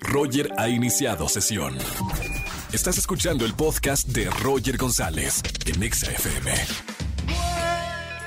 Roger ha iniciado sesión. Estás escuchando el podcast de Roger González en Exa FM.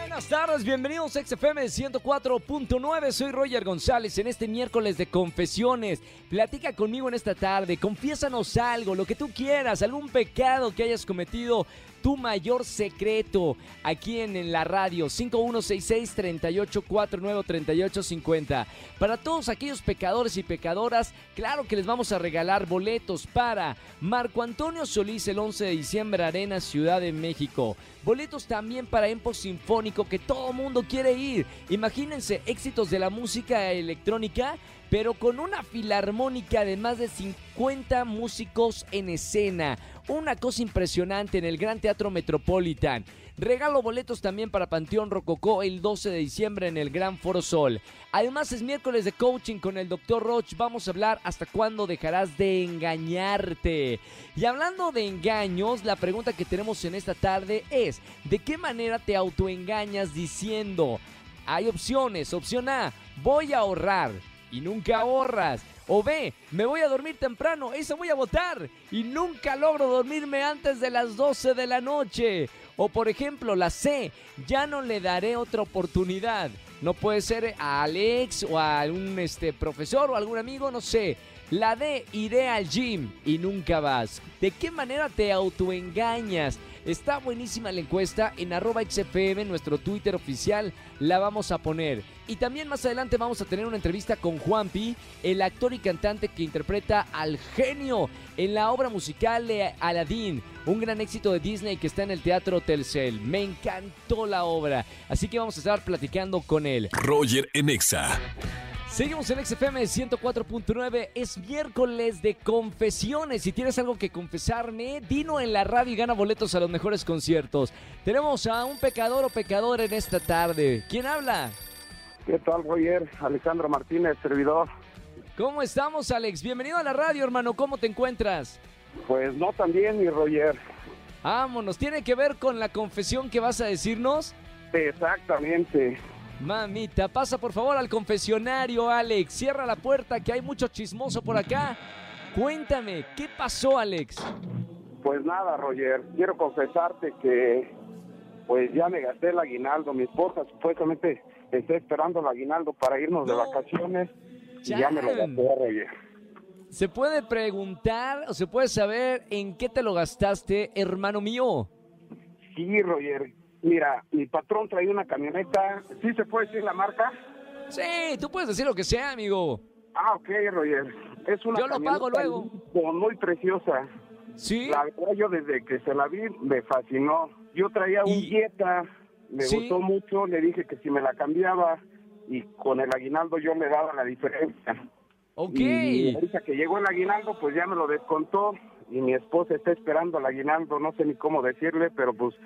Buenas tardes, bienvenidos a XFM 104.9. Soy Roger González en este miércoles de confesiones. Platica conmigo en esta tarde, confiésanos algo, lo que tú quieras, algún pecado que hayas cometido tu mayor secreto aquí en, la radio 5166-3849-3850. Para todos aquellos pecadores y pecadoras, claro que les vamos a regalar boletos para Marco Antonio Solís el 11 de diciembre Arena Ciudad de México. Boletos también para Empo Sinfónico que todo mundo quiere ir. Imagínense éxitos de la música electrónica pero con una filarmónica de más de 50 músicos en escena. Una cosa impresionante en el Gran Teatro Metropolitan. Regalo boletos también para Panteón Rococó el 12 de diciembre en el Gran Foro Sol. Además es miércoles de coaching con el Dr. Roach. Vamos a hablar hasta cuándo dejarás de engañarte. Y hablando de engaños, la pregunta que tenemos en esta tarde es, ¿de qué manera te autoengañas diciendo? Hay opciones. Opción A, voy a ahorrar y nunca ahorras. O B, me voy a dormir temprano, eso voy a votar y nunca logro dormirme antes de las 12 de la noche. O por ejemplo, la C, ya no le daré otra oportunidad. No puede ser a Alex o a algún este, profesor o algún amigo, no sé. La D, iré al gym y nunca vas. ¿De qué manera te autoengañas? Está buenísima la encuesta en arroba XFM, nuestro Twitter oficial, la vamos a poner. Y también más adelante vamos a tener una entrevista con Juanpi, el actor y cantante que interpreta al genio en la obra musical de Aladdin, un gran éxito de Disney que está en el Teatro Telcel. Me encantó la obra, así que vamos a estar platicando con él. Roger Enexa. Seguimos en XFM 104.9. Es miércoles de confesiones. Si tienes algo que confesarme, dino en la radio y gana boletos a los mejores conciertos. Tenemos a un pecador o pecadora en esta tarde. ¿Quién habla? ¿Qué tal, Roger? Alejandro Martínez, servidor. ¿Cómo estamos, Alex? Bienvenido a la radio, hermano. ¿Cómo te encuentras? Pues no tan bien, mi Roger. Vámonos. ¿Tiene que ver con la confesión que vas a decirnos? Exactamente. Mamita, pasa por favor al confesionario, Alex. Cierra la puerta, que hay mucho chismoso por acá. Cuéntame, ¿qué pasó, Alex? Pues nada, Roger. Quiero confesarte que pues ya me gasté el aguinaldo. Mi esposa supuestamente está esperando el aguinaldo para irnos de vacaciones. Y ya me lo gasté, Roger. ¿Se puede preguntar o se puede saber en qué te lo gastaste, hermano mío? Sí, Roger. Mira, mi patrón traía una camioneta. ¿Sí se puede decir la marca? Sí, tú puedes decir lo que sea, amigo. Ah, ok, Roger. Es una Yo lo pago luego. Muy preciosa. Sí. La verdad, yo desde que se la vi me fascinó. Yo traía un Jetta, me gustó mucho, le dije que si me la cambiaba y con el aguinaldo yo me daba la diferencia. Ok. Y ahorita que llegó el aguinaldo, pues ya me lo descontó y mi esposa está esperando el aguinaldo, no sé ni cómo decirle, pero pues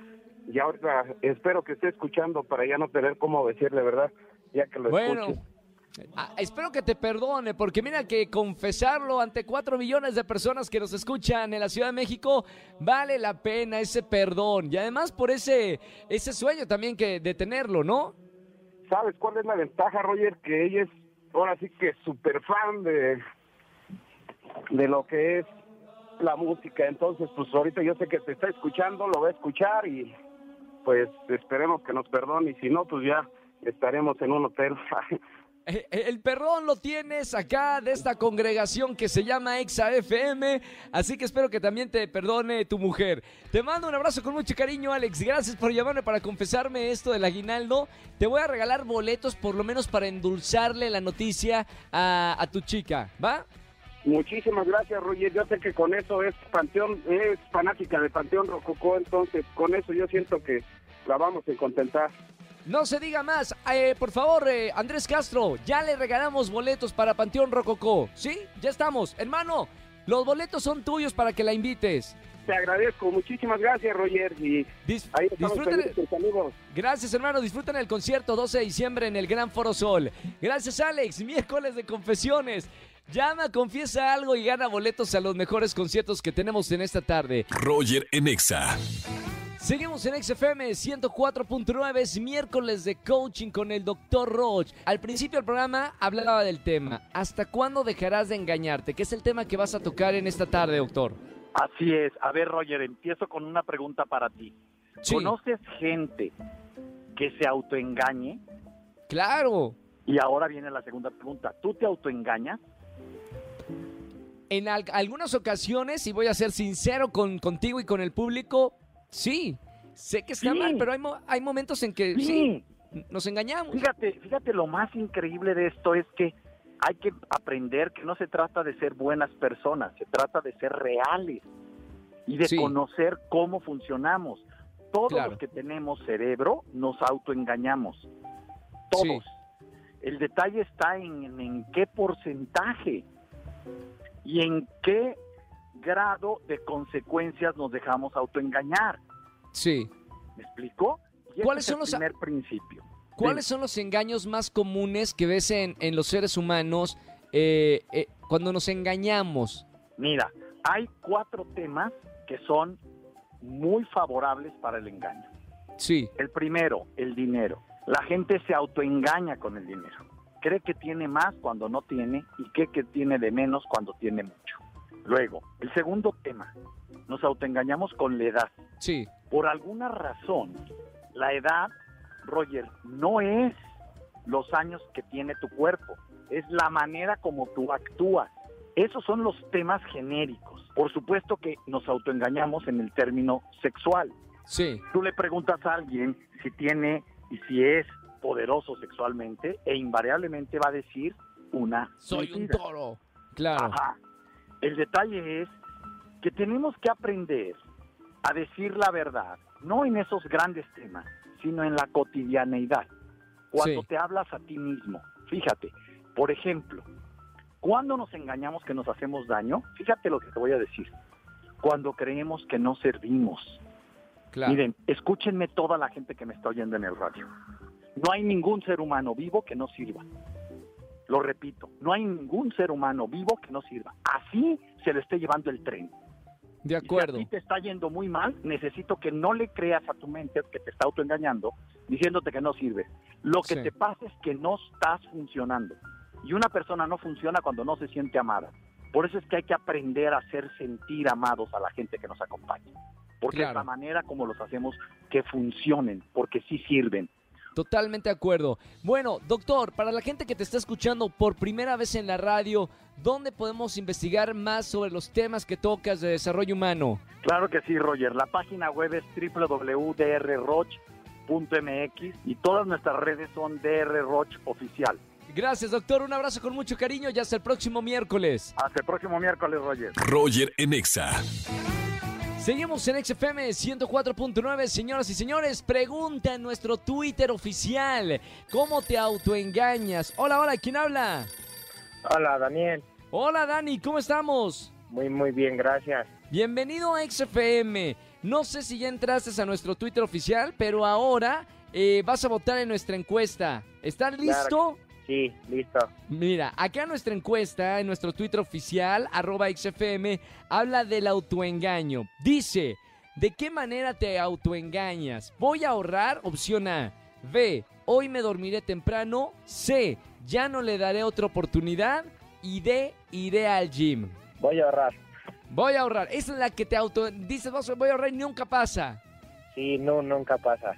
y ahorita espero que esté escuchando para ya no tener cómo decirle, ¿verdad? Ya que lo bueno. escuche. Ah, espero que te perdone, porque mira que confesarlo ante cuatro millones de personas que nos escuchan en la Ciudad de México vale la pena ese perdón y además por ese ese sueño también que de tenerlo, ¿no? ¿Sabes cuál es la ventaja, Roger? Que ella es ahora sí que súper fan de de lo que es la música, entonces pues ahorita yo sé que te está escuchando, lo va a escuchar y pues esperemos que nos perdone y si no, pues ya estaremos en un hotel. Eh, eh, el perdón lo tienes acá de esta congregación que se llama Exa FM, así que espero que también te perdone tu mujer. Te mando un abrazo con mucho cariño, Alex. Gracias por llamarme para confesarme esto del aguinaldo. Te voy a regalar boletos por lo menos para endulzarle la noticia a, a tu chica, ¿va? Muchísimas gracias, Roger. Yo sé que con eso es Panteón, es fanática de Panteón Rococó, entonces con eso yo siento que la vamos a contentar. No se diga más. Eh, por favor, eh, Andrés Castro, ya le regalamos boletos para Panteón Rococó. ¿Sí? Ya estamos. Hermano, los boletos son tuyos para que la invites. Te agradezco. Muchísimas gracias, Roger. Y ahí disfruten. Gracias, hermano. Disfruten el concierto 12 de diciembre en el Gran Foro Sol. Gracias, Alex. Miércoles de confesiones. Llama, confiesa algo y gana boletos a los mejores conciertos que tenemos en esta tarde. Roger Enexa. Seguimos en XFM 104.9, es miércoles de coaching con el Dr. Roach. Al principio del programa hablaba del tema, ¿hasta cuándo dejarás de engañarte? Que es el tema que vas a tocar en esta tarde, doctor. Así es. A ver, Roger, empiezo con una pregunta para ti. Sí. ¿Conoces gente que se autoengañe? Claro. Y ahora viene la segunda pregunta. ¿Tú te autoengañas? En al- algunas ocasiones, y voy a ser sincero con, contigo y con el público, sí. Sé que está Sí. mal, pero hay, mo- hay momentos en que sí, nos engañamos. Fíjate, fíjate, lo más increíble de esto es que hay que aprender que no se trata de ser buenas personas, se trata de ser reales y de Sí. conocer cómo funcionamos. Todos Claro. los que tenemos cerebro nos autoengañamos. Todos. El detalle está en, en qué porcentaje y en qué grado de consecuencias nos dejamos autoengañar. Sí. ¿Me explico? Y ¿Cuáles son es los- el primer principio? ¿Cuáles son los engaños más comunes que ves en, en los seres humanos eh, eh, cuando nos engañamos? Mira, hay cuatro temas que son muy favorables para el engaño. Sí, El primero, el dinero. La gente se autoengaña con el dinero. Cree que tiene más cuando no tiene y cree que tiene de menos cuando tiene mucho. Luego, el segundo tema, nos autoengañamos con la edad. sí, Por alguna razón, la edad, Roger, no es los años que tiene tu cuerpo, es la manera como tú actúas. Esos son los temas genéricos. Por supuesto que nos autoengañamos en el término sexual. sí, Tú le preguntas a alguien si tiene y si es poderoso sexualmente e invariablemente va a decir una soy un toro. Claro, Ajá. El detalle es que tenemos que aprender a decir la verdad, no en esos grandes temas, sino en la cotidianeidad. Cuando Sí. te hablas a ti mismo, fíjate, por ejemplo, cuando nos engañamos que nos hacemos daño, fíjate lo que te voy a decir. Cuando creemos que no servimos, claro. Miren, escúchenme toda la gente que me está oyendo en el radio. No hay ningún ser humano vivo que no sirva. Lo repito, no hay ningún ser humano vivo que no sirva. Así se lo esté llevando el tren. de Y acuerdo. Si a ti te está yendo muy mal, necesito que no le creas a tu mente que te está autoengañando, diciéndote que no sirve. Lo que Sí. te pasa es que no estás funcionando. Y una persona no funciona cuando no se siente amada. Por eso es que hay que aprender a hacer sentir amados a la gente que nos acompaña. Porque Claro. es la manera como los hacemos que funcionen, porque sí sirven. Totalmente de acuerdo. Bueno, doctor, para la gente que te está escuchando por primera vez en la radio, ¿dónde podemos investigar más sobre los temas que tocas de desarrollo humano? Claro que sí, Roger. La página web es www.drroch.mx y todas nuestras redes son drroch oficial. Gracias, doctor. Un abrazo con mucho cariño y hasta el próximo miércoles. Hasta el próximo miércoles, Roger. Roger en Exa. Seguimos en XFM 104.9, señoras y señores. Pregunta en nuestro Twitter oficial. ¿Cómo te autoengañas? Hola, hola, ¿quién habla? Hola, Daniel. Hola, Dani, ¿cómo estamos? Muy, muy bien, gracias. Bienvenido a XFM. No sé si ya entraste a nuestro Twitter oficial, pero ahora eh, vas a votar en nuestra encuesta. ¿Estás listo? Sí, listo. Mira, acá nuestra encuesta, en nuestro Twitter oficial, arroba XFM, habla del autoengaño. Dice, ¿de qué manera te autoengañas? Voy a ahorrar, opción A. B, hoy me dormiré temprano. C, ya no le daré otra oportunidad. Y D, iré al gym. Voy a ahorrar. Voy a ahorrar. Esa es la que te auto... Dices, "Vas- voy a ahorrar y nunca pasa. Sí, no, nunca pasa.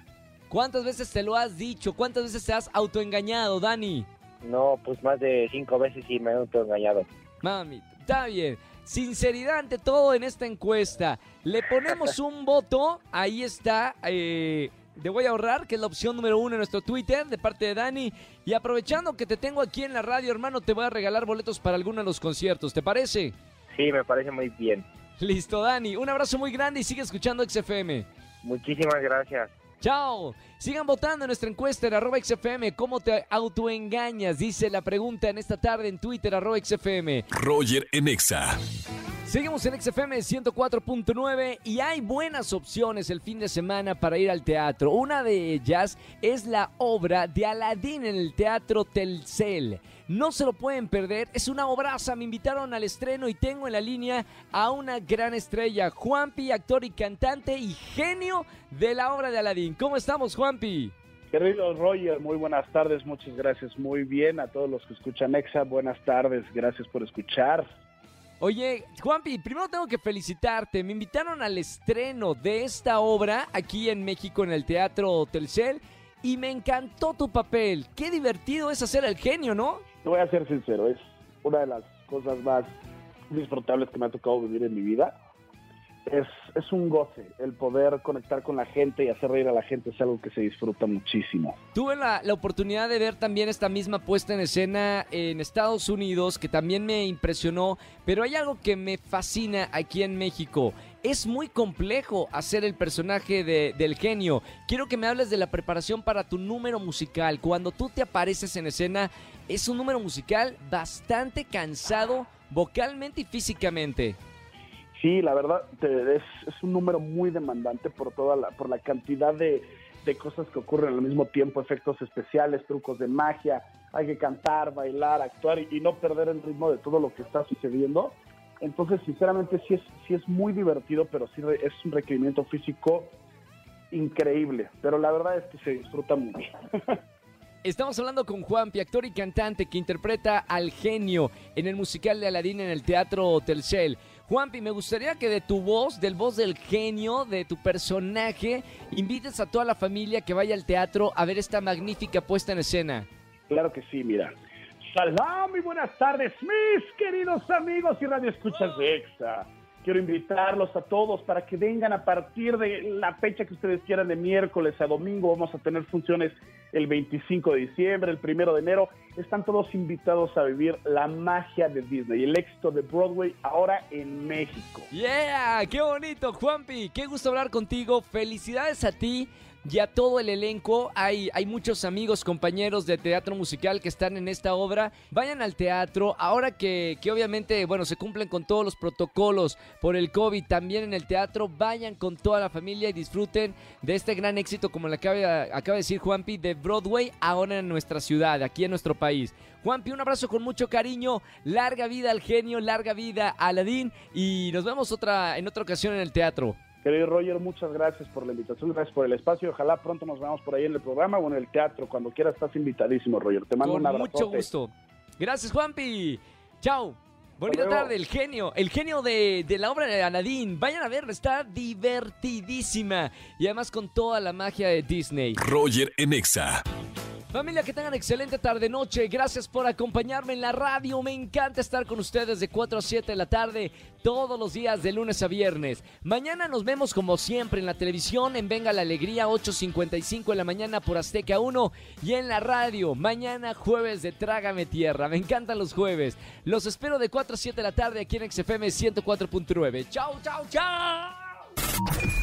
¿Cuántas veces te lo has dicho? ¿Cuántas veces te has autoengañado, Dani? No, pues más de cinco veces sí me he autoengañado. Mami, está bien. Sinceridad ante todo en esta encuesta. Le ponemos un voto. Ahí está. Eh, de voy a ahorrar, que es la opción número uno en nuestro Twitter de parte de Dani. Y aprovechando que te tengo aquí en la radio, hermano, te voy a regalar boletos para alguno de los conciertos. ¿Te parece? Sí, me parece muy bien. Listo, Dani. Un abrazo muy grande y sigue escuchando XFM. Muchísimas gracias. Chao. Sigan votando en nuestra encuesta en arroba XFM. ¿Cómo te autoengañas? Dice la pregunta en esta tarde en Twitter, arroba XFM. Roger en Exa. Seguimos en XFM 104.9 y hay buenas opciones el fin de semana para ir al teatro. Una de ellas es la obra de Aladdin en el Teatro Telcel. No se lo pueden perder, es una obraza. Me invitaron al estreno y tengo en la línea a una gran estrella, Juanpi, actor y cantante y genio de la obra de Aladdin. ¿Cómo estamos, Juanpi? Querido Roger, muy buenas tardes, muchas gracias, muy bien a todos los que escuchan EXA, buenas tardes, gracias por escuchar. Oye, Juanpi, primero tengo que felicitarte. Me invitaron al estreno de esta obra aquí en México en el Teatro Telcel y me encantó tu papel. Qué divertido es hacer el genio, ¿no? Te voy a ser sincero, es una de las cosas más disfrutables que me ha tocado vivir en mi vida es, es un goce. El poder conectar con la gente y hacer reír a la gente es algo que se disfruta muchísimo. Tuve la, la, oportunidad de ver también esta misma puesta en escena en Estados Unidos, que también me impresionó, pero hay algo que me fascina aquí en México. Es muy complejo hacer el personaje de, del genio. Quiero que me hables de la preparación para tu número musical. Cuando tú te apareces en escena, es un número musical bastante cansado vocalmente y físicamente. Sí, la verdad es, un número muy demandante por toda la, por la cantidad de, de, cosas que ocurren al mismo tiempo, efectos especiales, trucos de magia, hay que cantar, bailar, actuar y, y no perder el ritmo de todo lo que está sucediendo. Entonces, sinceramente, sí es, sí es muy divertido, pero sí es un requerimiento físico increíble. Pero la verdad es que se disfruta mucho. Estamos hablando con Juanpi, actor y cantante que interpreta al genio en el musical de Aladín en el Teatro Telcel. Juanpi, me gustaría que de tu voz, del voz del genio, de tu personaje, invites a toda la familia que vaya al teatro a ver esta magnífica puesta en escena. Claro que sí, mira. Salam y buenas tardes, mis queridos amigos y radioescuchas de EXA. Quiero invitarlos a todos para que vengan a partir de la fecha que ustedes quieran, de miércoles a domingo. Vamos a tener funciones el 25 de diciembre, el 1 de enero. Están todos invitados a vivir la magia de Disney, el éxito de Broadway ahora en México. ¡Yeah! ¡Qué bonito, Juanpi! ¡Qué gusto hablar contigo! Felicidades a ti ya todo el elenco. Hay, hay muchos amigos, compañeros de teatro musical que están en esta obra. Vayan al teatro. Ahora que, que, obviamente, bueno, se cumplen con todos los protocolos por el COVID, también en el teatro, vayan con toda la familia y disfruten de este gran éxito, como le acaba, acaba de decir Juanpi, de Broadway, ahora en nuestra ciudad, aquí en nuestro país. Juanpi, un abrazo con mucho cariño. Larga vida al genio, larga vida a Aladín. Y nos vemos otra, en otra ocasión en el teatro. Querido Roger, muchas gracias por la invitación, gracias por el espacio. Ojalá pronto nos veamos por ahí en el programa o en el teatro. Cuando quieras estás invitadísimo, Roger. Te mando Con un abrazo. mucho gusto. Gracias, Juanpi. Chao. Bonita tarde, el genio, el genio de, de, la obra de Aladdin. Vayan a verla, está divertidísima. Y además con toda la magia de Disney. Roger Enexa. Familia, que tengan excelente tarde-noche. Gracias por acompañarme en la radio. Me encanta estar con ustedes de 4 a 7 de la tarde, todos los días de lunes a viernes. Mañana nos vemos como siempre en la televisión, en Venga la Alegría, 8.55 de la mañana por Azteca 1 y en la radio. Mañana jueves de Trágame Tierra. Me encantan los jueves. Los espero de 4 a 7 de la tarde aquí en XFM 104.9. Chau, chau, chau.